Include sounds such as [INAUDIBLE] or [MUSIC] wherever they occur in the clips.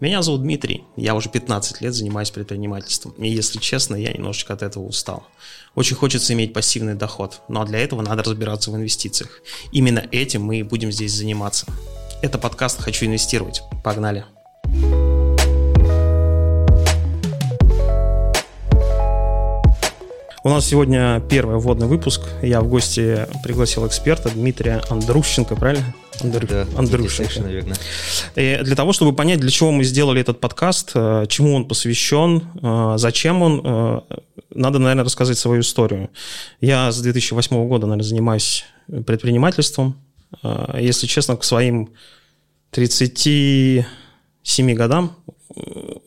Меня зовут Дмитрий, я уже 15 лет занимаюсь предпринимательством, и если честно, я немножечко от этого устал. Очень хочется иметь пассивный доход, но для этого надо разбираться в инвестициях. Именно этим мы и будем здесь заниматься. Это подкаст «Хочу инвестировать». Погнали! У нас сегодня первый вводный выпуск. Я в гости пригласил эксперта Дмитрия Андрущенко, правильно? Андрю... Да, Андрющенко. наверное. И для того, чтобы понять, для чего мы сделали этот подкаст, э, чему он посвящен, э, зачем он, э, надо, наверное, рассказать свою историю. Я с 2008 года, наверное, занимаюсь предпринимательством. Если честно, к своим 37 годам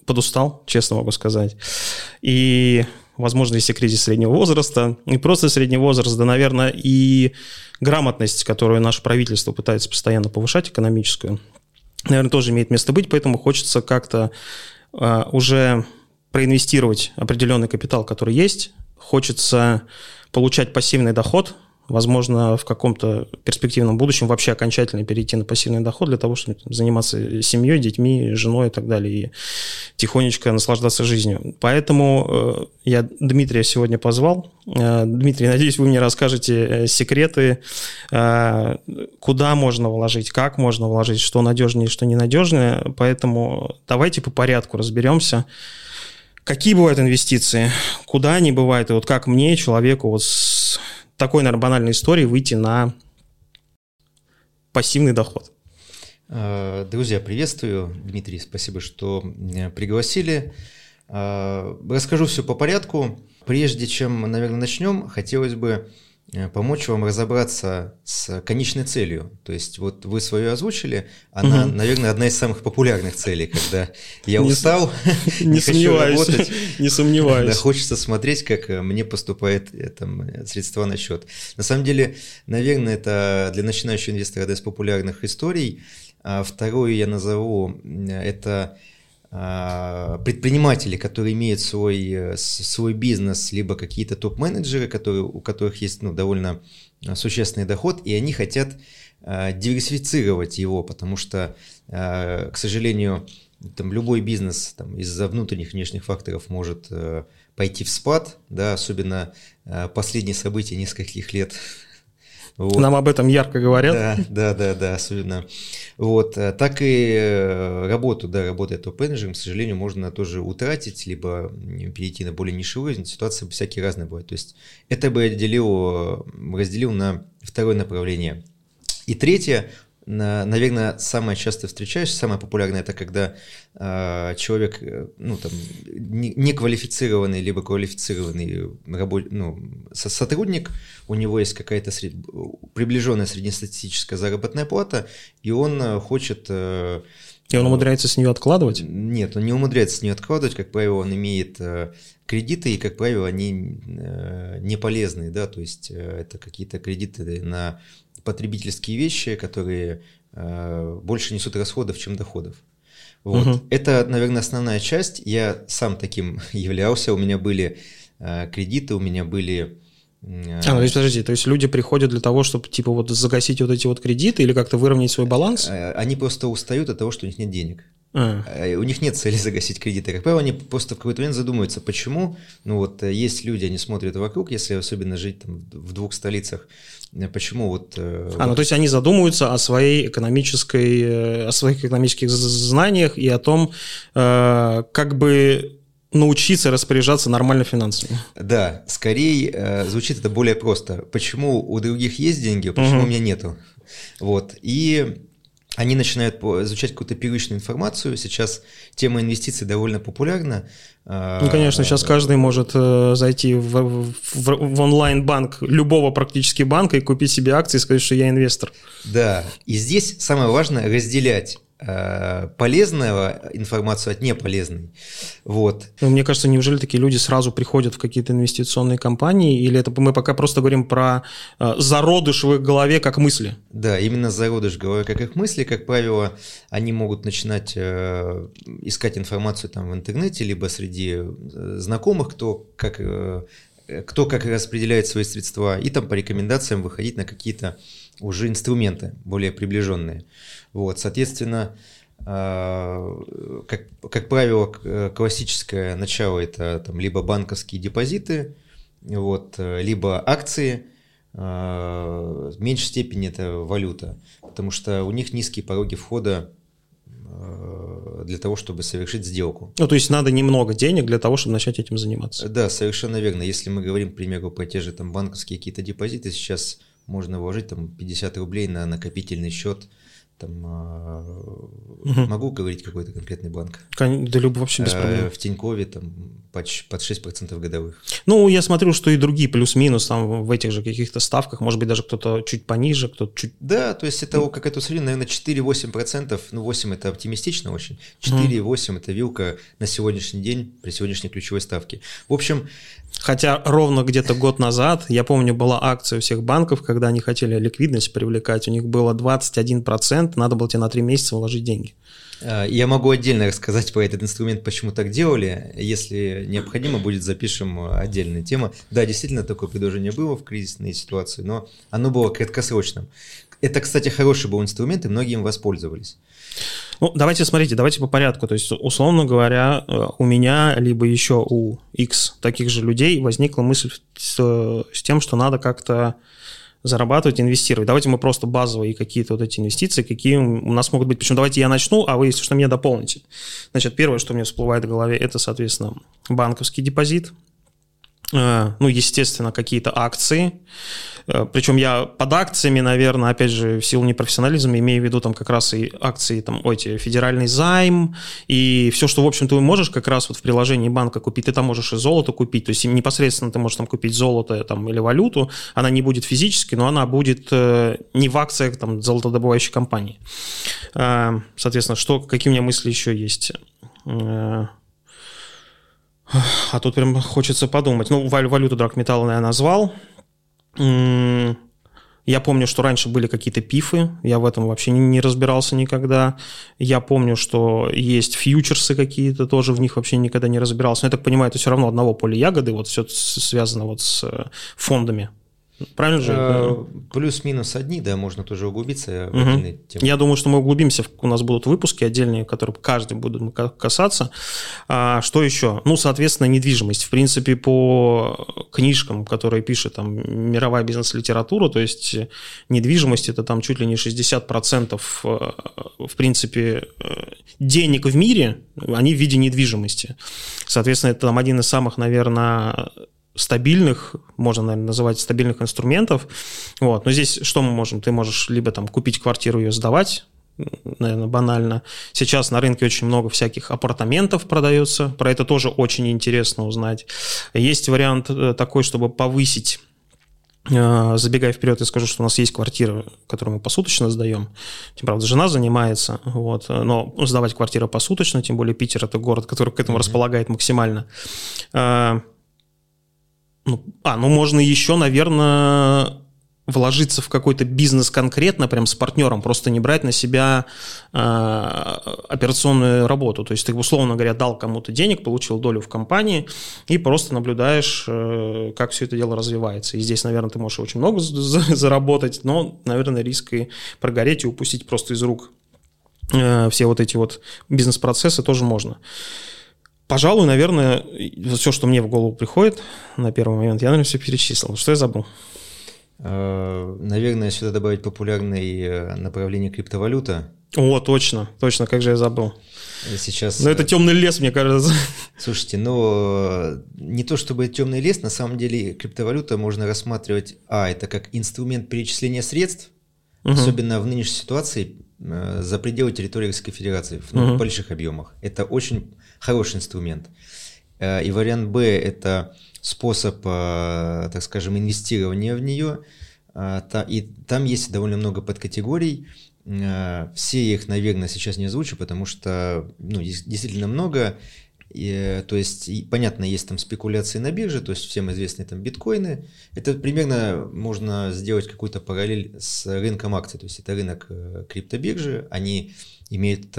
подустал, честно могу сказать. И возможно, если кризис среднего возраста, не просто средний возраст, да, наверное, и грамотность, которую наше правительство пытается постоянно повышать, экономическую, наверное, тоже имеет место быть, поэтому хочется как-то э, уже проинвестировать определенный капитал, который есть, хочется получать пассивный доход, возможно, в каком-то перспективном будущем вообще окончательно перейти на пассивный доход для того, чтобы заниматься семьей, детьми, женой и так далее, и тихонечко наслаждаться жизнью. Поэтому э, я Дмитрия сегодня позвал. Э, Дмитрий, надеюсь, вы мне расскажете э, секреты, куда можно вложить, как можно вложить, что надежнее, что ненадежнее. Поэтому давайте по порядку разберемся. Какие бывают инвестиции? Куда они бывают? И вот как мне, человеку вот с такой, наверное, банальной истории выйти на пассивный доход. А, друзья, приветствую. Дмитрий, спасибо, что пригласили. А, расскажу все по порядку. Прежде чем, наверное, начнем, хотелось бы Э, помочь вам разобраться с конечной целью. То есть вот вы свою озвучили, она, угу. наверное, одна из самых популярных целей, когда я устал, [LAUGHS] [LAUGHS] не, хочу работать, [LAUGHS] не сомневаюсь. Да, хочется смотреть, как э, мне поступает э, там, средства на счет. На самом деле, наверное, это для начинающего инвестора одна из популярных историй. А вторую я назову, это предприниматели, которые имеют свой, э, свой бизнес, либо какие-то топ-менеджеры, которые, у которых есть ну, довольно а, существенный доход, и они хотят а, диверсифицировать его, потому что, к сожалению, там любой бизнес там, из-за внутренних внешних факторов может э, пойти в спад, да, особенно последние события нескольких лет вот. Нам об этом ярко говорят. Да, да, да, да, особенно. Вот. Э, так и э, работу, да, работая топ-менеджером, к сожалению, можно тоже утратить, либо перейти на более нишевую, ситуации всякие разные бывают. То есть это бы отделил, разделил на второе направление. И третье, Наверное, самое часто встречающееся, самое популярное, это когда э, человек, ну, там, неквалифицированный, либо квалифицированный рабо- ну, сотрудник, у него есть какая-то сред... приближенная среднестатистическая заработная плата, и он э, хочет... Э, и он умудряется с нее откладывать? Нет, он не умудряется с нее откладывать, как правило, он имеет э, кредиты, и, как правило, они э, не полезные, да, то есть это какие-то кредиты на потребительские вещи, которые э, больше несут расходов, чем доходов. Вот. Угу. Это, наверное, основная часть. Я сам таким [LAUGHS] являлся. У меня были э, кредиты, у меня были... Э, а, ну, то есть, подожди, то есть люди приходят для того, чтобы, типа, вот загасить вот эти вот кредиты или как-то выровнять свой баланс? Э, они просто устают от того, что у них нет денег. А. Э, у них нет цели [LAUGHS] загасить кредиты. Как правило, они просто в какой-то момент задумываются, почему. Ну вот э, есть люди, они смотрят вокруг, если особенно жить там, в двух столицах, э, почему вот... А, ну то есть они задумываются о своей экономической, о своих экономических знаниях и о том, как бы научиться распоряжаться нормально финансами. Да, скорее звучит это более просто. Почему у других есть деньги, а почему угу. у меня нету? Вот. И они начинают изучать какую-то первичную информацию. Сейчас тема инвестиций довольно популярна. Ну, конечно, сейчас каждый может э, зайти в, в, в онлайн-банк любого практически банка и купить себе акции и сказать, что я инвестор. Да, и здесь самое важное разделять полезного информацию от неполезной. Вот. Ну, мне кажется, неужели такие люди сразу приходят в какие-то инвестиционные компании, или это мы пока просто говорим про э, зародыш в их голове как мысли? Да, именно зародыш в голове как их мысли. Как правило, они могут начинать э, искать информацию там в интернете, либо среди э, знакомых, кто как, э, кто как распределяет свои средства, и там по рекомендациям выходить на какие-то уже инструменты более приближенные. Вот, соответственно, как, как правило, классическое начало это там, либо банковские депозиты, вот, либо акции, в меньшей степени это валюта, потому что у них низкие пороги входа для того, чтобы совершить сделку. Ну, то есть надо немного денег для того, чтобы начать этим заниматься. Да, совершенно верно. Если мы говорим, к примеру, про те же там банковские какие-то депозиты, сейчас можно вложить там 50 рублей на накопительный счет – там, угу. Могу говорить какой-то конкретный банк? Да, любой вообще без э, проблем. В Тинькове там под 6% годовых. Ну, я смотрю, что и другие плюс-минус там в этих же каких-то ставках, может быть, даже кто-то чуть пониже, кто-то чуть... Да, то есть это, ну. как это сравнение, наверное, 4-8%, ну, 8 это оптимистично очень, 4-8 угу. это вилка на сегодняшний день при сегодняшней ключевой ставке. В общем, Хотя ровно где-то год назад, я помню, была акция у всех банков, когда они хотели ликвидность привлекать, у них было 21%, надо было тебе на 3 месяца вложить деньги. А, я могу отдельно рассказать про этот инструмент, почему так делали. Если необходимо будет, запишем отдельную тему. Да, действительно, такое предложение было в кризисной ситуации, но оно было краткосрочным. Это, кстати, хороший был инструмент, и многие им воспользовались. Ну, давайте смотрите, давайте по порядку. То есть, условно говоря, э, у меня, либо еще у X таких же людей возникла мысль с, с тем, что надо как-то зарабатывать, инвестировать. Давайте мы просто базовые какие-то вот эти инвестиции, какие у нас могут быть. Причем давайте я начну, а вы, если что, меня дополните. Значит, первое, что мне всплывает в голове, это, соответственно, банковский депозит. Э, ну, естественно, какие-то акции. Э, Причем я под акциями, наверное, опять же, в силу непрофессионализма имею в виду там как раз и акции, там, эти, федеральный займ, и все, что, в общем, ты можешь как раз вот в приложении банка купить, ты там можешь и золото купить, то есть непосредственно ты можешь там купить золото там, или валюту, она не будет физически, но она будет э, не в акциях там золотодобывающей компании. Соответственно, что, какие у меня мысли еще есть? А тут прям хочется подумать. Ну, валюту драгметалла я назвал. Я помню, что раньше были какие-то пифы, я в этом вообще не разбирался никогда. Я помню, что есть фьючерсы какие-то, тоже в них вообще никогда не разбирался. Но я так понимаю, это все равно одного поля ягоды, вот все связано вот с э, фондами. Правильно же? Э, плюс-минус одни, да, можно тоже углубиться в угу. Я думаю, что мы углубимся. У нас будут выпуски отдельные, которые каждый будут касаться. А, что еще? Ну, соответственно, недвижимость. В принципе, по книжкам, которые пишет там мировая бизнес-литература, то есть недвижимость это там чуть ли не 60% э, в принципе денег в мире, они в виде недвижимости. Соответственно, это там один из самых, наверное, стабильных, можно, наверное, называть стабильных инструментов. Вот. Но здесь что мы можем? Ты можешь либо там купить квартиру и ее сдавать, наверное, банально. Сейчас на рынке очень много всяких апартаментов продается, про это тоже очень интересно узнать. Есть вариант э, такой, чтобы повысить э, Забегая вперед, я скажу, что у нас есть квартира, которую мы посуточно сдаем. Тем правда, жена занимается, вот, но сдавать квартиру посуточно, тем более Питер – это город, который к этому mm-hmm. располагает максимально. Э, ну, а, ну можно еще, наверное, вложиться в какой-то бизнес конкретно, прям с партнером, просто не брать на себя э, операционную работу. То есть ты, условно говоря, дал кому-то денег, получил долю в компании и просто наблюдаешь, э, как все это дело развивается. И здесь, наверное, ты можешь очень много [LAUGHS] заработать, но, наверное, риск и прогореть и упустить просто из рук э, все вот эти вот бизнес-процессы тоже можно. Пожалуй, наверное, все, что мне в голову приходит на первый момент, я, наверное, все перечислил. Что я забыл? Э, наверное, сюда добавить популярное э, направление криптовалюта. О, точно, точно, как же я забыл. Сейчас... Ну, это темный лес, мне кажется. Слушайте, ну, не то чтобы темный лес, на самом деле криптовалюта можно рассматривать, а, это как инструмент перечисления средств, угу. особенно в нынешней ситуации, э, за пределы территории Российской Федерации, в угу. больших объемах. Это очень хороший инструмент. Э, и вариант Б – это способ, э, так скажем, инвестирования в нее. Э, и там есть довольно много подкатегорий. Все их, наверное, сейчас не озвучу, потому что ну, действительно много. И, то есть, и, понятно, есть там спекуляции на бирже, то есть всем известные там биткоины. Это примерно можно сделать какую-то параллель с рынком акций. То есть это рынок криптобиржи, они имеют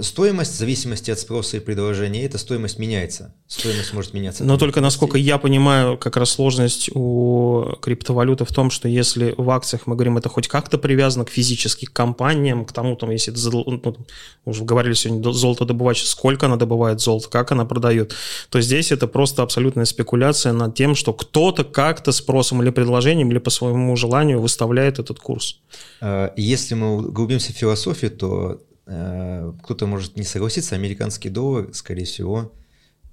стоимость в зависимости от спроса и предложения, эта стоимость меняется. Стоимость может меняться. Но только, насколько я понимаю, как раз сложность у криптовалюты в том, что если в акциях мы говорим, это хоть как-то привязано к физическим компаниям, к тому, там, если это, ну, уже говорили сегодня, золото добывать, сколько она добывает золото, как она продает, то здесь это просто абсолютная спекуляция над тем, что кто-то как-то спросом или предложением, или по своему желанию выставляет этот курс. А, если мы углубимся в философию, то кто-то может не согласиться, американский доллар, скорее всего,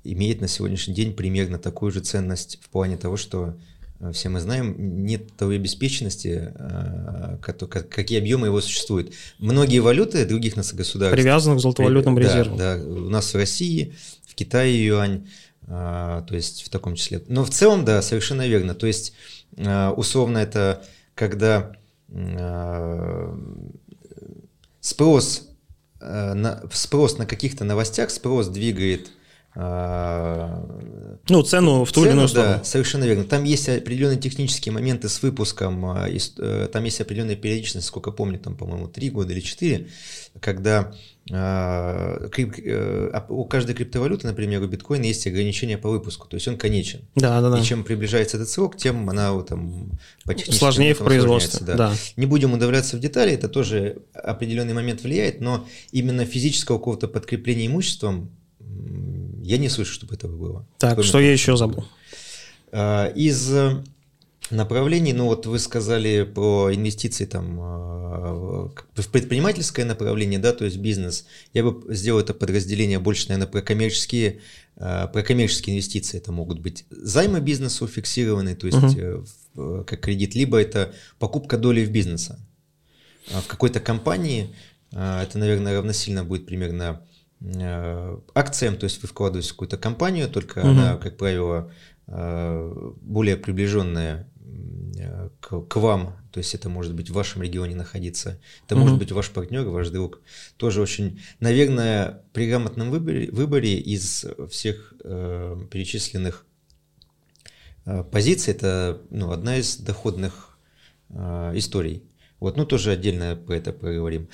имеет на сегодняшний день примерно такую же ценность в плане того, что э, все мы знаем, нет той обеспеченности, э, какие объемы его существуют. Многие валюты других нас государств... Привязаны к золотовалютным резервам. Да, да, у нас в России, в Китае юань, то есть в таком числе. Но в целом, да, совершенно верно. То есть, условно, это когда спрос Э, на, спрос на каких-то новостях, спрос двигает ну, цену в ту цену, или иную сторону. Да, совершенно верно. Там есть определенные технические моменты с выпуском, э, там есть определенная периодичность, сколько помню, там, по-моему, три года или четыре, когда а, а, у каждой криптовалюты, например, у биткоина есть ограничение по выпуску, то есть он конечен. Да, да, да. И чем приближается этот срок, тем она там по сложнее в производстве. Да. Да. Не будем удавляться в детали, это тоже определенный момент влияет, но именно физического какого-то подкрепления имуществом я не слышу, чтобы этого было. Так, что я еще забыл? А, из направлений, ну вот вы сказали про инвестиции там а, в предпринимательское направление, да, то есть бизнес. Я бы сделал это подразделение больше, наверное, про коммерческие, а, про коммерческие инвестиции. Это могут быть займы бизнесу фиксированные, то есть угу. как кредит, либо это покупка доли в бизнесе. В какой-то компании это, наверное, равносильно будет примерно акциям, то есть вы вкладываетесь в какую-то компанию, только угу. она, как правило, более приближенная Э, к, к вам, то есть это может быть в вашем регионе находиться, это mm-hmm. может быть ваш партнер, ваш друг. Тоже очень, наверное, при грамотном выборе, выборе из всех э, перечисленных э, позиций, это ну, одна из доходных э, историй. Вот, ну тоже отдельно про это поговорим.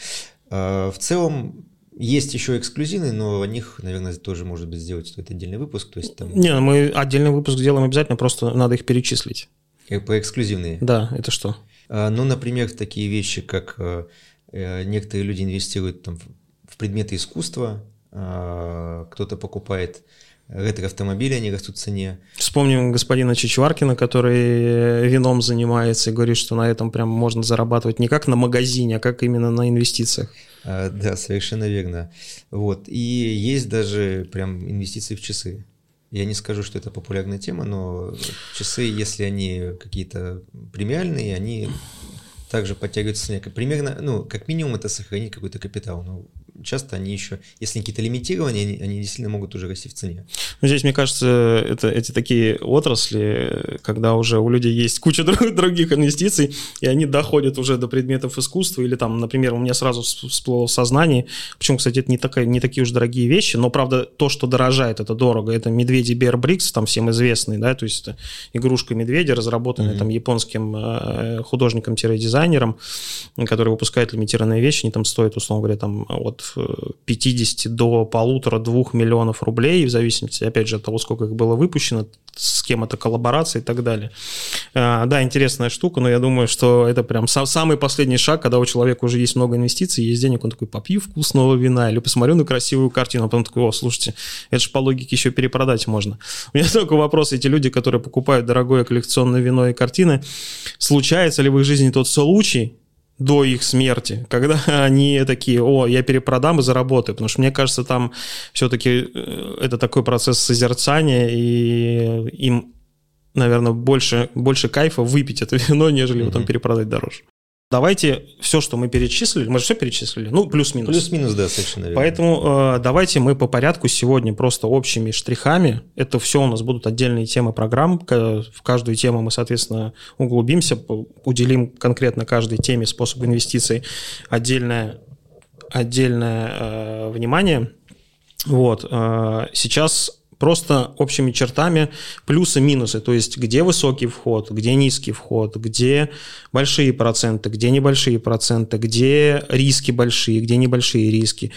Э, в целом, есть еще эксклюзивные, но о них, наверное, тоже, может быть, сделать стоит отдельный выпуск. То есть, там... Не, мы отдельный выпуск сделаем обязательно, просто надо их перечислить. По эксклюзивные? Да, это что? А, ну, например, такие вещи, как э, э, некоторые люди инвестируют там, в предметы искусства, а, кто-то покупает ретро-автомобили, они растут в цене. Вспомним господина Чичваркина, который вином занимается и говорит, что на этом прям можно зарабатывать не как на магазине, а как именно на инвестициях. А, да, совершенно верно. Вот. И есть даже прям инвестиции в часы. Я не скажу, что это популярная тема, но часы, если они какие-то премиальные, они также подтягиваются примерно, ну, как минимум это сохранить какой-то капитал. Но часто они еще, если какие-то лимитирования, они, они действительно могут уже расти в цене. Ну, здесь, мне кажется, это, эти такие отрасли, когда уже у людей есть куча [LAUGHS] других инвестиций, и они доходят уже до предметов искусства, или там, например, у меня сразу всплыло в сознании, причем, кстати, это не, такая, не такие уж дорогие вещи, но, правда, то, что дорожает, это дорого, это медведи Bear Bricks, там всем известный, да, то есть это игрушка медведя, разработанная mm-hmm. там японским э, художником-дизайнером, который выпускает лимитированные вещи, они там стоят, условно говоря, там от 50 до полутора-двух миллионов рублей, в зависимости, опять же, от того, сколько их было выпущено, с кем это коллаборация и так далее. А, да, интересная штука, но я думаю, что это прям самый последний шаг, когда у человека уже есть много инвестиций, есть денег, он такой, попью вкусного вина или посмотрю на красивую картину, а потом такой, о, слушайте, это же по логике еще перепродать можно. У меня [LAUGHS] только вопрос, эти люди, которые покупают дорогое коллекционное вино и картины, случается ли в их жизни тот случай, до их смерти, [LAUGHS] когда они такие, о, я перепродам и заработаю, потому что мне кажется, там все-таки э, это такой процесс созерцания, и им, наверное, больше, больше кайфа выпить это [LAUGHS] вино, нежели mm-hmm. потом перепродать дороже. Давайте все, что мы перечислили, мы же все перечислили, ну, плюс-минус. Плюс-минус, да, совершенно верно. Поэтому э, давайте мы по порядку сегодня просто общими штрихами, это все у нас будут отдельные темы программ, в каждую тему мы, соответственно, углубимся, уделим конкретно каждой теме способ инвестиций отдельное, отдельное э, внимание. Вот, э, сейчас просто общими чертами плюсы-минусы, то есть где высокий вход, где низкий вход, где большие проценты, где небольшие проценты, где риски большие, где небольшие риски.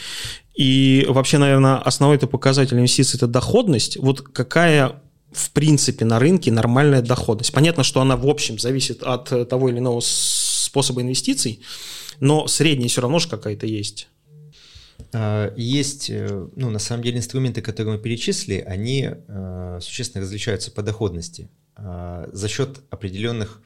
И вообще, наверное, основной это показатель инвестиций – это доходность. Вот какая в принципе на рынке нормальная доходность. Понятно, что она в общем зависит от того или иного способа инвестиций, но средняя все равно же какая-то есть. А, есть, э, ну, на самом деле, инструменты, которые мы перечислили, они э, существенно различаются по доходности а, за счет определенных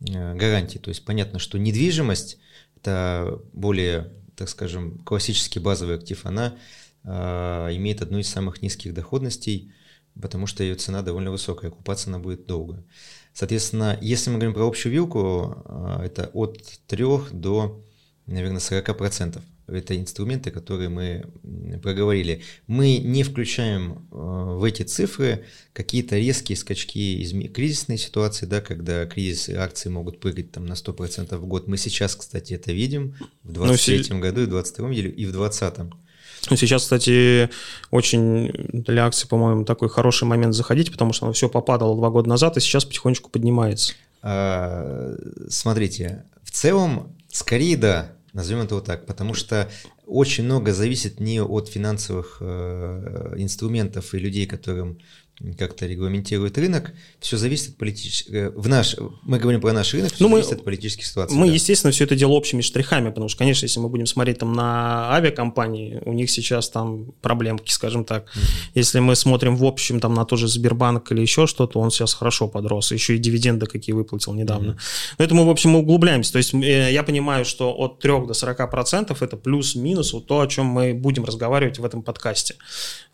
э, гарантий. То есть понятно, что недвижимость – это более, так скажем, классический базовый актив, она а, имеет одну из самых низких доходностей – потому что ее цена довольно высокая, окупаться она будет долго. Соответственно, если мы говорим про общую вилку, это от 3 до, наверное, 40%. Это инструменты, которые мы проговорили. Мы не включаем а, в эти цифры какие-то резкие скачки из кризисной ситуации, да, когда кризис и акции могут прыгать там, на 100% в год. Мы сейчас, кстати, это видим в 2023 году, и в 2022 и в 2020. Сейчас, кстати, очень для акций, по-моему, такой хороший момент заходить, потому что оно все попадало два года назад, и сейчас потихонечку поднимается. А, смотрите, в целом, скорее да, назовем это вот так, потому что очень много зависит не от финансовых э, инструментов и людей, которым как-то регламентирует рынок, все зависит от политических... Э, в наш... Мы говорим про наш рынок, все ну, зависит мы, от политических ситуаций. Мы, да. естественно, все это дело общими штрихами, потому что, конечно, если мы будем смотреть там на авиакомпании, у них сейчас там проблемки, скажем так. Mm-hmm. Если мы смотрим в общем там на тот же Сбербанк или еще что-то, он сейчас хорошо подрос, еще и дивиденды какие выплатил недавно. Mm-hmm. Но это мы, в общем, мы углубляемся. То есть э, я понимаю, что от 3 до 40 процентов это плюс-минус вот то, о чем мы будем разговаривать в этом подкасте.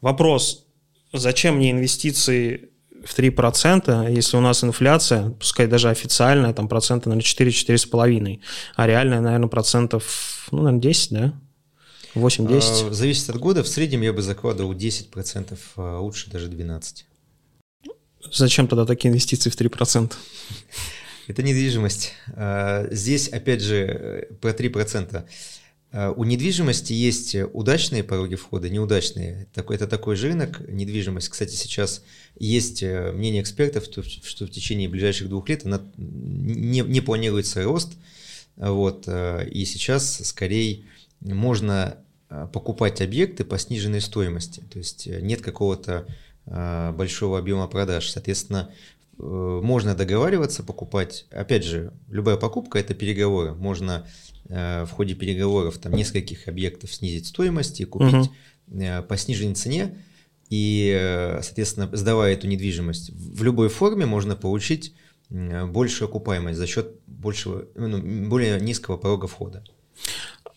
Вопрос, зачем мне инвестиции в 3%, если у нас инфляция, пускай даже официальная, там процента, наверное, 4-4,5, а реальная, наверное, процентов, ну, наверное, 10, да? 8-10? А, зависит от года. В среднем я бы закладывал 10%, а лучше даже 12%. Зачем тогда такие инвестиции в 3%? [LAUGHS] Это недвижимость. А, здесь, опять же, э, про 3%. Э, у недвижимости есть удачные пороги входа, неудачные. Это такой же рынок, недвижимость. Кстати, сейчас есть э, мнение экспертов, что в течение ближайших двух лет она не, не планируется рост. Вот, э, и сейчас скорее можно покупать объекты по сниженной стоимости. То есть нет какого-то большого объема продаж. Соответственно, можно договариваться, покупать. Опять же, любая покупка – это переговоры. Можно в ходе переговоров там нескольких объектов снизить стоимость и купить угу. по сниженной цене, и, э, соответственно, сдавая эту недвижимость в любой форме, можно получить большую окупаемость за счет большего, ну, более низкого порога входа.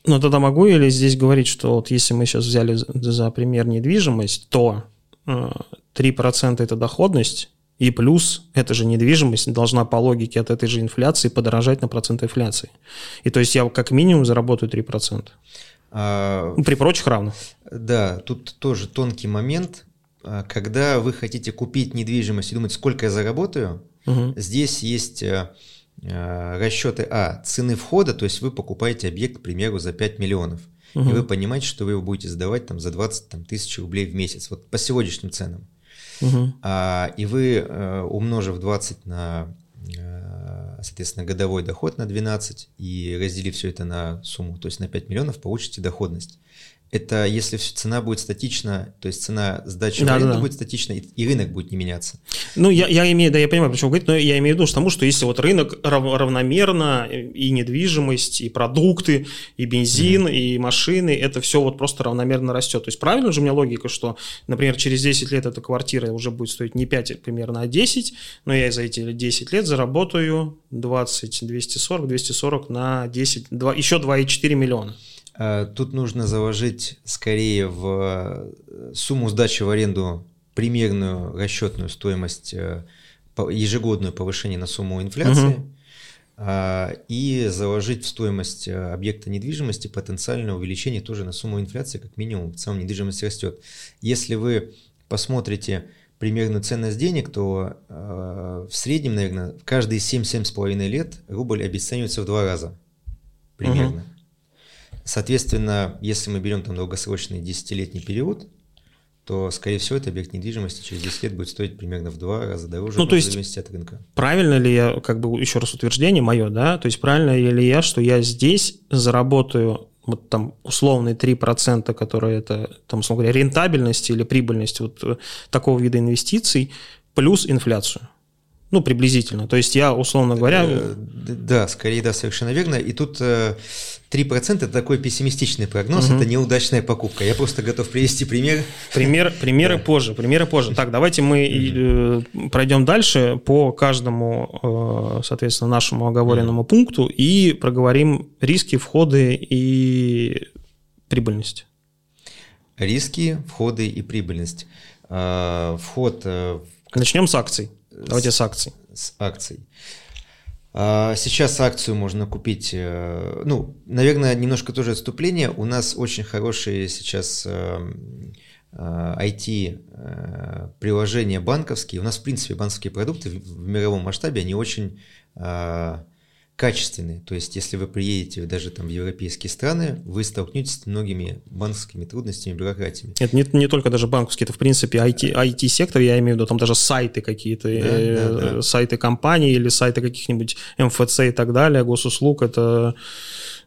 Но тогда могу или здесь говорить, что вот если мы сейчас взяли за пример недвижимость, то 3% это доходность, и плюс эта же недвижимость должна по логике от этой же инфляции подорожать на процент инфляции. И то есть я как минимум заработаю 3%. А, при прочих равных. Да, тут тоже тонкий момент. А, когда вы хотите купить недвижимость и думать, сколько я заработаю, угу. здесь есть э, э, расчеты А, цены входа, то есть вы покупаете объект, к примеру, за 5 миллионов. Угу. И вы понимаете, что вы его будете сдавать там, за 20 там, тысяч рублей в месяц, вот по сегодняшним ценам. А, и вы, э, умножив 20 на, э, соответственно, годовой доход на 12 и разделив все это на сумму, то есть на 5 миллионов, получите доходность это если цена будет статична, то есть цена сдачи да, в аренду да, будет статична, и рынок будет не меняться. Ну, я, я имею, да, я понимаю, почему говорить, но я имею в виду тому, что если вот рынок рав, равномерно, и недвижимость, и продукты, и бензин, mm-hmm. и машины, это все вот просто равномерно растет. То есть правильно же у меня логика, что, например, через 10 лет эта квартира уже будет стоить не 5 примерно, а 10, но я за эти 10 лет заработаю 20, 240, 240 на 10, 2, еще 2,4 миллиона. Э, тут нужно заложить скорее в э, сумму сдачи в аренду примерную расчетную стоимость, э, ежегодное повышение на сумму инфляции угу. и заложить в стоимость объекта недвижимости потенциальное увеличение тоже на сумму инфляции, как минимум, в целом недвижимость растет. Если вы посмотрите примерную ценность денег, то в среднем, наверное, каждые 7-7,5 лет рубль обесценивается в два раза примерно. Угу. Соответственно, если мы берем там долгосрочный десятилетний период, то, скорее всего, этот объект недвижимости через 10 лет будет стоить примерно в два раза дороже, ну, то есть, зависимости от рынка. Правильно ли я, как бы еще раз утверждение мое, да, то есть правильно ли я, что я здесь заработаю вот там условные 3%, которые это, там, условно говоря, рентабельность или прибыльность вот э, такого вида инвестиций, плюс инфляцию. Ну, приблизительно. То есть я, условно говоря... Э, да, скорее, да, совершенно верно. И тут 3% – это такой пессимистичный прогноз, угу. это неудачная покупка. Я просто готов привести пример. Пример, примеры да. позже, примеры позже. Так, давайте мы угу. пройдем дальше по каждому, э, соответственно, нашему оговоренному угу. пункту и проговорим риски, входы и прибыльность. Риски, входы и прибыльность. Вход... Начнем с акций. Давайте с акций. С акций. А, сейчас акцию можно купить, э, ну, наверное, немножко тоже отступление. У нас очень хорошие сейчас IT-приложения э, э, банковские. У нас, в принципе, банковские продукты в мировом масштабе, они очень качественные. То есть, если вы приедете даже там в европейские страны, вы столкнетесь с многими банковскими трудностями, бюрократиями. Это не, не только даже банковские, это в принципе IT, IT-сектор, я имею в виду, там даже сайты какие-то, да, э, да, да. сайты компаний или сайты каких-нибудь МФЦ и так далее, госуслуг, это...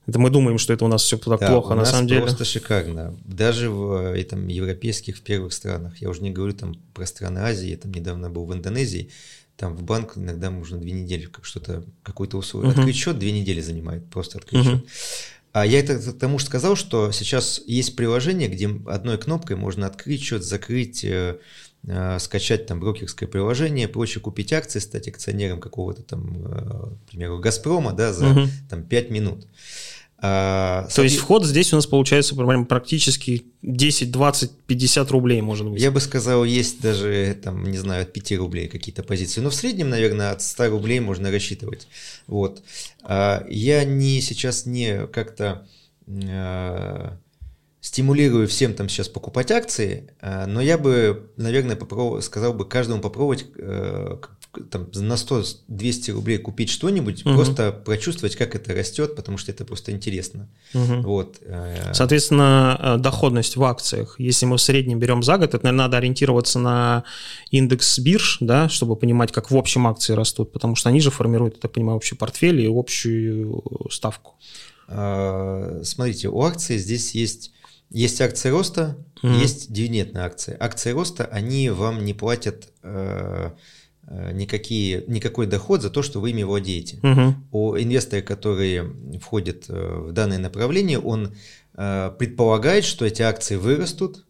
Это мы думаем, что это у нас все так да, плохо, у на самом деле. просто шикарно. Даже в этом, европейских в первых странах. Я уже не говорю там про страны Азии, я там недавно был в Индонезии там в банк иногда можно две недели как что-то, какой-то условие. Uh-huh. Открыть счет две недели занимает, просто открыть uh-huh. счет. А я это к тому что сказал, что сейчас есть приложение, где одной кнопкой можно открыть счет, закрыть, э, э, скачать там брокерское приложение, проще купить акции, стать акционером какого-то там, э, к примеру, Газпрома, да, за uh-huh. там 5 минут. А, То есть вход здесь у нас получается практически 10, 20, 50 рублей, может быть. Я бы сказал, есть даже, там, не знаю, от 5 рублей какие-то позиции. Но в среднем, наверное, от 100 рублей можно рассчитывать. Вот. А, я не, сейчас не как-то а, стимулирую всем там сейчас покупать акции, но я бы, наверное, попробовал, сказал бы каждому попробовать там, на 100-200 рублей купить что-нибудь, угу. просто прочувствовать, как это растет, потому что это просто интересно. Угу. Вот. Э, Соответственно, э, доходность в акциях, если мы в среднем берем за год, это, наверное, надо ориентироваться на индекс бирж, да, чтобы понимать, как в общем акции растут, потому что они же формируют, я так понимаю, общий портфель и общую ставку. А, смотрите, у акций здесь есть есть акции роста, mm есть дивидендные акции. Акции роста, они вам не платят э, Э, никакие, никакой доход за то, что вы ими владеете. Угу. У инвестора, который входит э, в данное направление, он э, предполагает, что эти акции вырастут,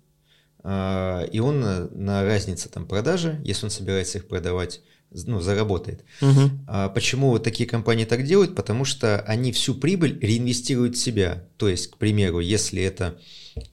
и он на разнице там продажи, если он собирается их продавать, ну, заработает. Угу. А почему такие компании так делают? Потому что они всю прибыль реинвестируют в себя. То есть, к примеру, если это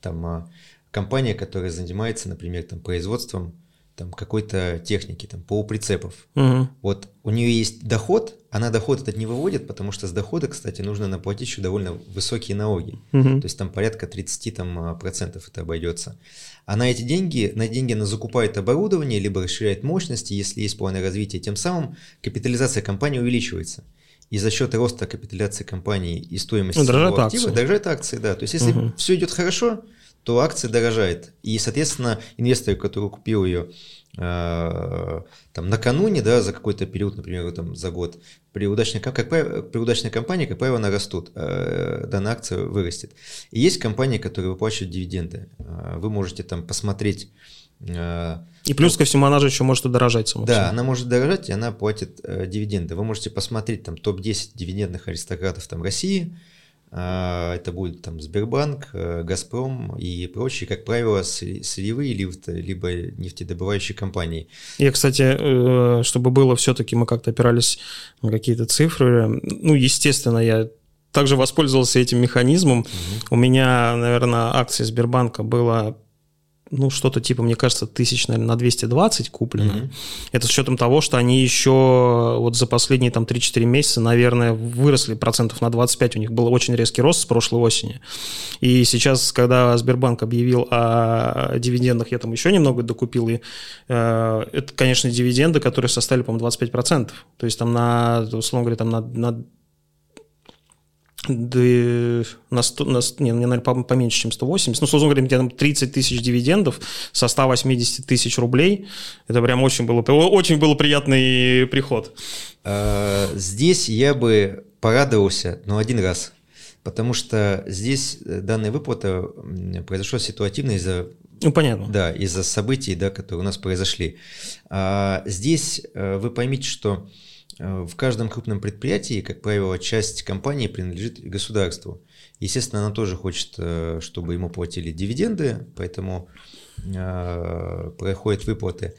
там, компания, которая занимается, например, там, производством там, какой-то техники, там, полуприцепов. Угу. Вот у нее есть доход, она доход этот не выводит, потому что с дохода, кстати, нужно наплатить еще довольно высокие налоги. Угу. То есть там порядка 30 там, а, процентов это обойдется. А на эти деньги, на деньги она закупает оборудование, либо расширяет мощности, если есть планы развития. Тем самым капитализация компании увеличивается. И за счет роста капитализации компании и стоимости ну, дорожают актива, акции. дорожают акции, да. То есть если угу. все идет хорошо, то акция дорожает. И, соответственно, инвестор, который купил ее э, там, накануне, да, за какой-то период, например, там, за год, при удачной, как правило, при удачной компании, как правило, она растут, э, данная акция вырастет. И есть компании, которые выплачивают дивиденды. Э, вы можете там посмотреть и плюс ко всему, она же еще может дорожать. Само да, она может дорожать, и она платит э, дивиденды. Вы можете посмотреть там топ-10 дивидендных аристократов там, России, это будет там Сбербанк, э, Газпром и прочие, как правило, сырьевые либо нефтедобывающие компании. Я, кстати, э, чтобы было все-таки, мы как-то опирались на какие-то цифры. Ну, естественно, я также воспользовался этим механизмом. Угу. У меня, наверное, акции Сбербанка было ну, что-то типа, мне кажется, тысяч, наверное, на 220 куплено. Mm-hmm. Это с учетом того, что они еще вот за последние там 3-4 месяца, наверное, выросли процентов на 25. У них был очень резкий рост с прошлой осени. И сейчас, когда Сбербанк объявил о дивидендах, я там еще немного докупил. И э, это, конечно, дивиденды, которые составили, по-моему, 25%. То есть там на, условно говоря, там на, на да, на 100, на, не, мне, наверное, поменьше, чем 180. Ну, условно говоря, где там 30 тысяч дивидендов со 180 тысяч рублей. Это прям очень было, очень был приятный приход. А, здесь я бы порадовался, но один раз. потому что здесь данная выплата произошла ситуативно из-за ну, понятно. Да, из-за событий, да, которые у нас произошли. А, здесь вы поймите, что в каждом крупном предприятии, как правило, часть компании принадлежит государству. Естественно, она тоже хочет, чтобы ему платили дивиденды, поэтому проходят выплаты.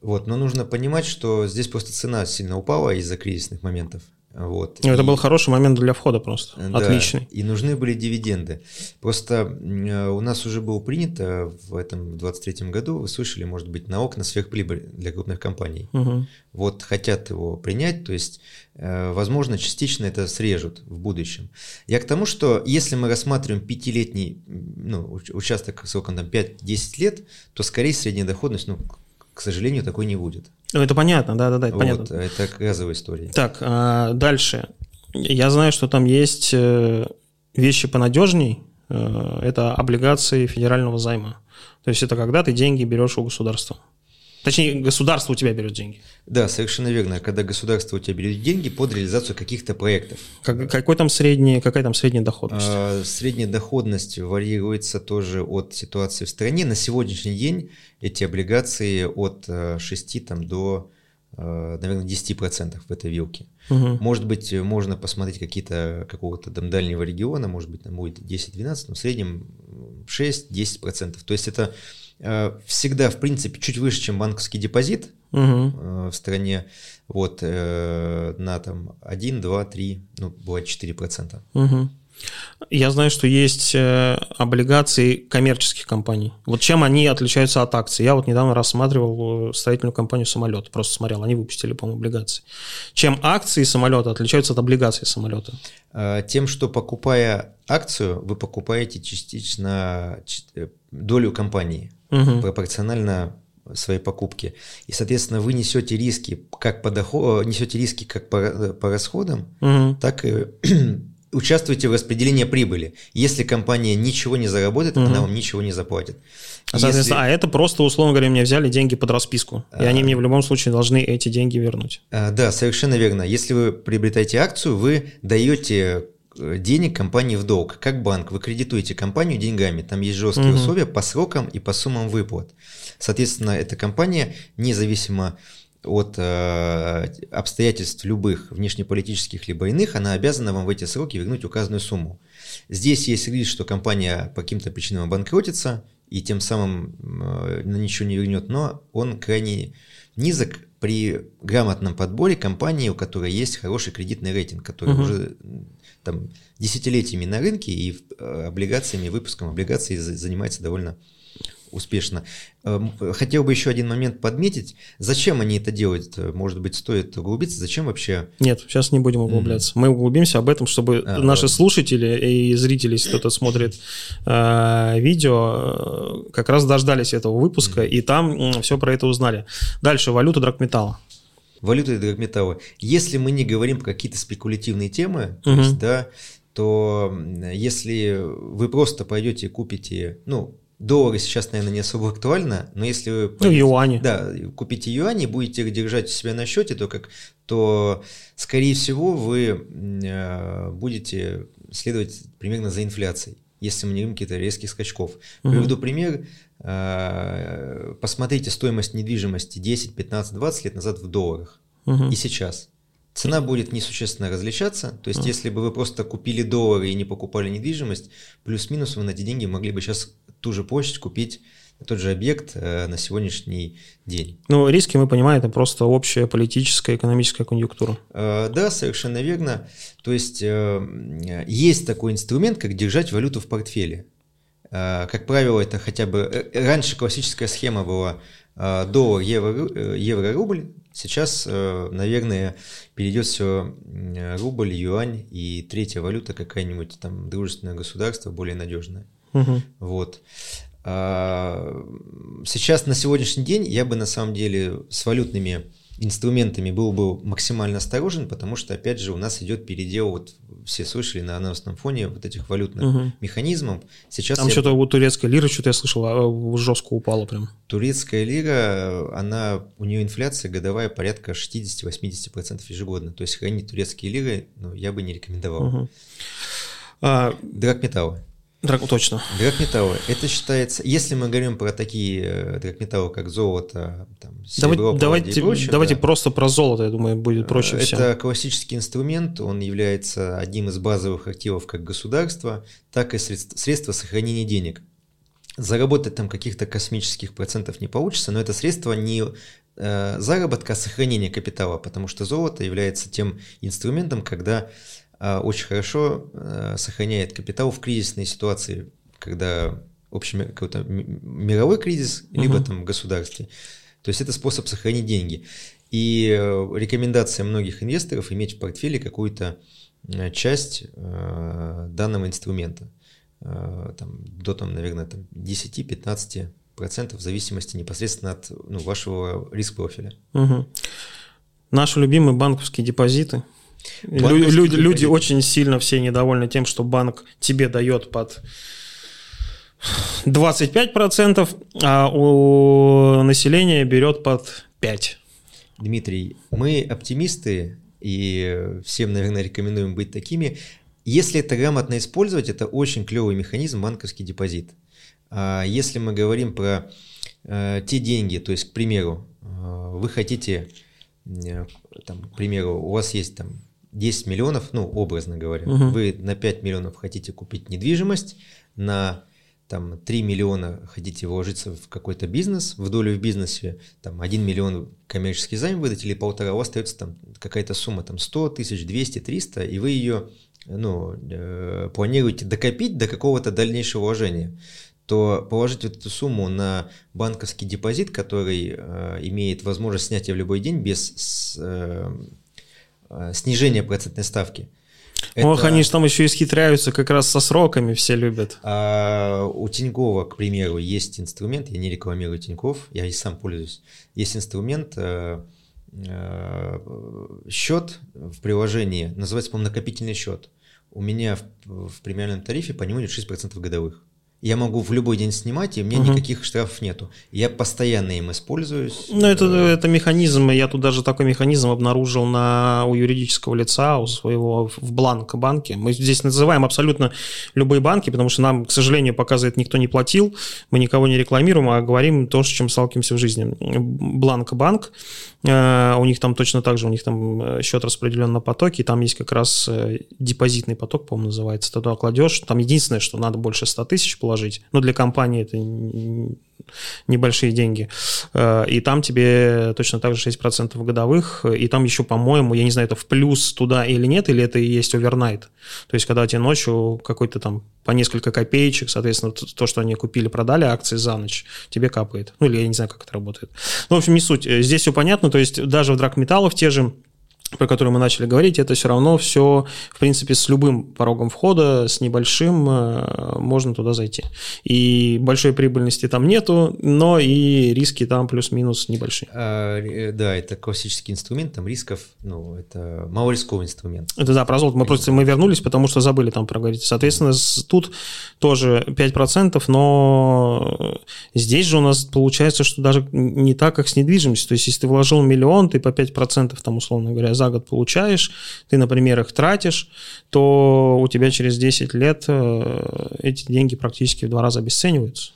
Вот, но нужно понимать, что здесь просто цена сильно упала из-за кризисных моментов. Вот. Ну, это и, был хороший момент для входа просто. Да, Отличный. И нужны были дивиденды. Просто у нас уже было принято в этом 23 году, вы слышали, может быть, на окна сверхприбыль для крупных компаний. Угу. Вот хотят его принять, то есть, э, возможно, частично это срежут в будущем. Я к тому, что если мы рассматриваем пятилетний ну, участок сроком там 5-10 лет, то скорее средняя доходность ну, к сожалению, такой не будет. Ну, это понятно, да-да-да, это вот, понятно. Это разовая история. Так, а дальше. Я знаю, что там есть э, вещи понадежней. Э, это облигации федерального займа. То есть это когда ты деньги берешь у государства. Точнее, государство у тебя берет деньги. Да, совершенно верно. Когда государство у тебя берет деньги под реализацию каких-то проектов. Как, какой там средний, какая там средняя доходность? А, средняя доходность варьируется тоже от ситуации в стране. На сегодняшний день эти облигации от 6 э, там, до, э, наверное, 10% в этой вилке. Угу. Может быть, можно посмотреть какие-то какого-то там дальнего региона, может быть, там будет 10-12, но в среднем 6-10%. То есть это всегда, в принципе, чуть выше, чем банковский депозит угу. в стране, вот, э, на там 1, 2, 3, ну, бывает 4%. Угу. Я знаю, что есть облигации коммерческих компаний. Вот чем они отличаются от акций? Я вот недавно рассматривал строительную компанию самолет, просто смотрел, они выпустили, по-моему, облигации. Чем акции самолета отличаются от облигаций самолета? Тем, что покупая акцию, вы покупаете частично долю компании угу. пропорционально своей покупке. И, соответственно, вы несете риски как по доходу, несете риски как по, по расходам, угу. так и [CLEARS THROAT] участвуете в распределении прибыли. Если компания ничего не заработает, угу. она вам ничего не заплатит. А, Если... а это просто, условно говоря, мне взяли деньги под расписку, и а... они мне в любом случае должны эти деньги вернуть. А, да, совершенно верно. Если вы приобретаете акцию, вы даете Э, денег компании в долг. Как банк, вы кредитуете компанию деньгами, там есть жесткие угу. условия по срокам и по суммам выплат. Соответственно, эта компания, независимо от э, обстоятельств любых, внешнеполитических либо иных, она обязана вам в эти сроки вернуть указанную сумму. Здесь есть риск, что компания по каким-то причинам обанкротится и тем самым э, на ничего не вернет, но он крайне низок при грамотном подборе компании, у которой есть хороший кредитный рейтинг, который угу. уже там, десятилетиями на рынке и э, облигациями, выпуском облигаций занимается довольно успешно. Эм, хотел бы еще один момент подметить. Зачем они это делают? Может быть, стоит углубиться? Зачем вообще? Нет, сейчас не будем углубляться. Mm-hmm. Мы углубимся об этом, чтобы а, наши ладно. слушатели и зрители, если кто-то смотрит э, видео, э, как раз дождались этого выпуска mm-hmm. и там все про это узнали. Дальше, валюта драгметалла валюты и драгметаллы. Если мы не говорим про какие-то спекулятивные темы, угу. то есть, да, то если вы просто пойдете и купите, ну, доллары сейчас, наверное, не особо актуально, но если вы пойдете, ну, юани. Да, купите юани, будете их держать у себя на счете, то, как, то скорее всего, вы э, будете следовать примерно за инфляцией если мы не говорим каких-то резких скачков. Угу. Приведу пример. Э, посмотрите стоимость недвижимости 10, 15, 20 лет назад в долларах угу. и сейчас. Цена будет несущественно различаться. То есть, угу. если бы вы просто купили доллары и не покупали недвижимость, плюс-минус вы на эти деньги могли бы сейчас ту же площадь купить тот же объект э, на сегодняшний день. Ну, риски, мы понимаем, это просто общая политическая, экономическая конъюнктура. Э, да, совершенно верно. То есть, есть такой инструмент, как держать валюту в портфеле. Как правило, это хотя бы... Раньше классическая схема была доллар, евро, евро, рубль. Сейчас, наверное, перейдет все рубль, юань и третья валюта какая-нибудь там дружественное государство, более надежное. Угу. Вот. А, сейчас на сегодняшний день я бы на самом деле с валютными инструментами был бы максимально осторожен, потому что, опять же, у нас идет передел, вот все слышали на новостном фоне вот этих валютных угу. механизмов. Сейчас Там я... что-то у турецкой лиры, что-то я слышал, а, жестко упало прям. Турецкая лира, она, у нее инфляция годовая порядка 60-80% ежегодно. То есть хранить турецкие лиры ну, я бы не рекомендовал. Угу. А, драгметаллы. Драг, точно. Драгметаллы. Это считается, если мы говорим про такие э, драгметаллы, как золото, там, серебро, давайте, давайте, прочее, давайте да. просто про золото, я думаю, будет проще Это всем. Это классический инструмент, он является одним из базовых активов как государства, так и средств, средства сохранения денег. Заработать там каких-то космических процентов не получится, но это средство не э, заработка, а сохранения капитала, потому что золото является тем инструментом, когда очень хорошо э, сохраняет капитал в кризисной ситуации, когда общий какой-то мировой кризис, либо угу. там в государстве. То есть это способ сохранить деньги. И э, рекомендация многих инвесторов иметь в портфеле какую-то э, часть данного инструмента. Там, до, там, наверное, там 10-15% в зависимости непосредственно от ну, вашего риск-профиля. Угу. Наши любимые банковские депозиты – Люди, люди очень сильно все недовольны тем, что банк тебе дает под 25%, а у населения берет под 5%. Дмитрий, мы оптимисты, и всем, наверное, рекомендуем быть такими. Если это грамотно использовать, это очень клевый механизм банковский депозит. А если мы говорим про э, те деньги, то есть, к примеру, э, вы хотите, э, там, к примеру, у вас есть там 10 миллионов, ну, образно говоря, угу. вы на 5 миллионов хотите купить недвижимость, на там 3 миллиона хотите вложиться в какой-то бизнес, в долю в бизнесе, там 1 миллион коммерческий займ выдать или полтора, у вас остается там какая-то сумма, там 100 тысяч, 200, 300, и вы ее ну, э, планируете докопить до какого-то дальнейшего вложения то положить эту сумму на банковский депозит, который э, имеет возможность снятия в любой день без э, Э, снижение процентной ставки. Это... Ох, они же там еще исхитряются как раз со сроками, все любят. А, у Тинькова, к примеру, есть инструмент, я не рекламирую Тиньков, я и сам пользуюсь. Есть инструмент, э, э, счет в приложении, называется, по-моему, накопительный счет. У меня в, в премиальном тарифе по нему 6% годовых. Я могу в любой день снимать, и у меня угу. никаких штрафов нету. Я постоянно им используюсь. Ну, это, это механизм, я тут даже такой механизм обнаружил на, у юридического лица, у своего в бланк банке. Мы здесь называем абсолютно любые банки, потому что нам, к сожалению, показывает никто не платил, мы никого не рекламируем, а говорим то, с чем сталкиваемся в жизни. Бланк банк, э, у них там точно так же, у них там э, счет распределен на потоки, там есть как раз э, депозитный поток, по-моему, называется. Ты туда кладешь, там единственное, что надо больше 100 тысяч положить. Но для компании это небольшие деньги. Э, и там тебе точно так же 6% годовых. И там еще, по-моему, я не знаю, это в плюс туда или нет, или это и есть овернайт. То есть, когда тебе ночью какой-то там по несколько копеечек, соответственно, то, что они купили, продали акции за ночь, тебе капает. Ну, или я не знаю, как это работает. Ну, в общем, не суть. Здесь все понятно. То есть, даже в драгметаллах те же про который мы начали говорить, это все равно все, в принципе, с любым порогом входа, с небольшим э, можно туда зайти. И большой прибыльности там нету, но и риски там плюс-минус небольшие. А, э, да, это классический инструмент, там рисков, ну, это малорисковый инструмент. Это да, про золото. Мы просто мы вернулись, потому что забыли там проговорить. Соответственно, тут тоже 5%, но здесь же у нас получается, что даже не так, как с недвижимостью. То есть, если ты вложил миллион, ты по 5% там, условно говоря, за год получаешь, ты, например, их тратишь, то у тебя через 10 лет э, эти деньги практически в два раза обесцениваются.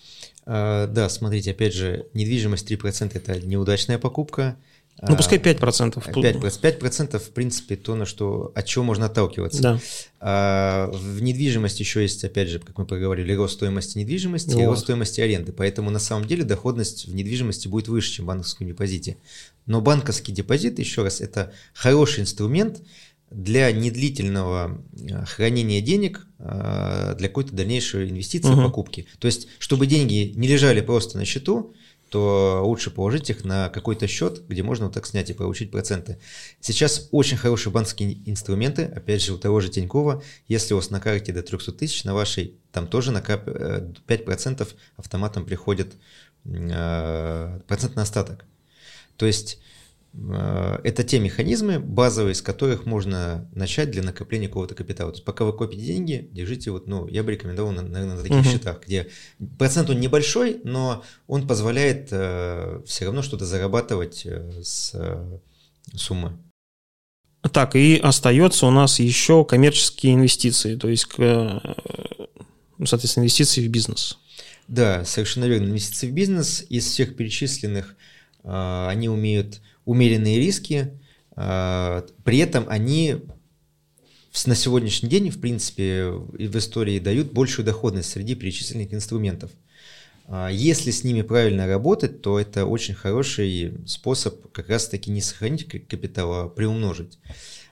А, да, смотрите, опять же, недвижимость 3% – это неудачная покупка. Ну, пускай 5%. 5%, 5% в принципе, то, на что, от чего можно отталкиваться. Да. А, в недвижимости еще есть, опять же, как мы поговорили, рост стоимости недвижимости вот. и рост стоимости аренды. Поэтому, на самом деле, доходность в недвижимости будет выше, чем в банковском депозите. Но банковский депозит, еще раз, это хороший инструмент для недлительного э, хранения денег, э, для какой-то дальнейшей инвестиции, угу. покупки. То есть, чтобы деньги не лежали просто на счету, то лучше положить их на какой-то счет, где можно вот так снять и получить проценты. Сейчас очень хорошие банковские инструменты, опять же, у того же Тинькова, если у вас на карте до 300 тысяч, на вашей там тоже на 5% э, автоматом приходит процентный остаток. То есть э, это те механизмы базовые, с которых можно начать для накопления какого-то капитала. То есть пока вы копите деньги, держите вот, ну, я бы рекомендовал, наверное, на таких угу. счетах, где процент он небольшой, но он позволяет э, все равно что-то зарабатывать э, с э, суммы. Так, и остается у нас еще коммерческие инвестиции, то есть, э, соответственно, инвестиции в бизнес. Да, совершенно верно. Инвестиции в бизнес из всех перечисленных э, они умеют умеренные риски, э, при этом они на сегодняшний день, в принципе, в истории дают большую доходность среди перечисленных инструментов. А, если с ними правильно работать, то это очень хороший способ как раз-таки не сохранить капитал, а приумножить.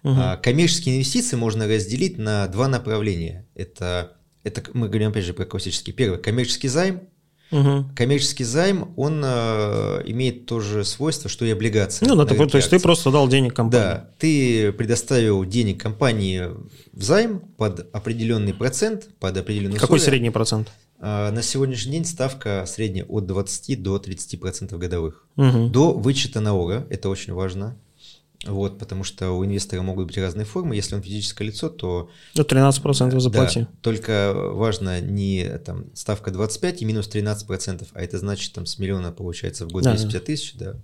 Угу. Коммерческие инвестиции можно разделить на два направления. Это, это мы говорим опять же про классический. Первый – коммерческий займ. Угу. Коммерческий займ, он э, имеет то же свойство, что и облигация. Ну, да, ты, то есть ты просто дал денег компании. Да, ты предоставил денег компании в займ под определенный процент, под определенный Какой условия. средний процент? А, на сегодняшний день ставка средняя от 20 до 30% годовых. Угу. До вычета налога, это очень важно. Вот, потому что у инвестора могут быть разные формы. Если он физическое лицо, то... Ну, 13% заплати. Да, только важно не там, ставка 25 и минус 13%, а это значит, там с миллиона получается в год 250 да. тысяч, да.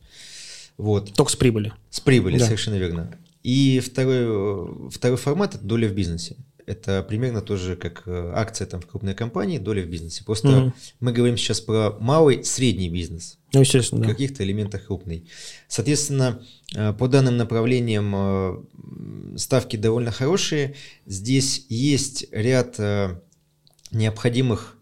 Вот. Только с прибыли. С прибыли, да. совершенно верно. И второй, второй формат – это доля в бизнесе это примерно тоже как э, акция там в крупной компании, доля в бизнесе. Просто угу. мы говорим сейчас про малый, средний бизнес. Ну, естественно, в каких-то элементах крупный. Соответственно, э, по данным направлениям э, ставки довольно хорошие. Здесь есть ряд необходимых,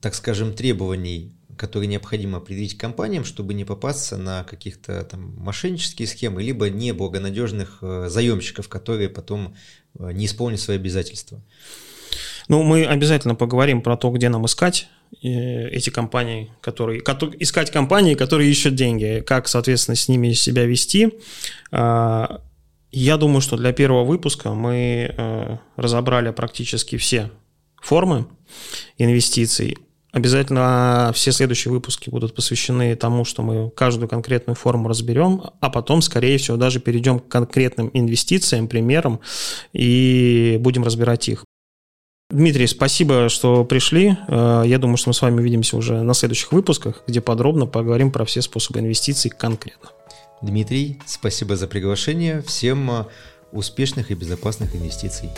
так скажем, требований которые необходимо предъявить компаниям, чтобы не попасться на каких-то там мошеннические схемы, либо неблагонадежных э, заемщиков, которые потом э, не исполнят свои обязательства. Ну, мы обязательно поговорим про то, где нам искать э, эти компании, которые, искать компании, которые ищут деньги, как, соответственно, с ними себя вести. А, я думаю, что для первого выпуска мы разобрали практически все формы инвестиций. Обязательно все следующие выпуски будут посвящены тому, что мы каждую конкретную форму разберем, а потом, скорее всего, даже перейдем к конкретным инвестициям, примерам и будем разбирать их. Дмитрий, спасибо, что пришли. Э, я думаю, что мы с вами увидимся уже на следующих выпусках, где подробно поговорим про все способы инвестиций конкретно. Дмитрий, спасибо за приглашение. Всем э, успешных и безопасных инвестиций.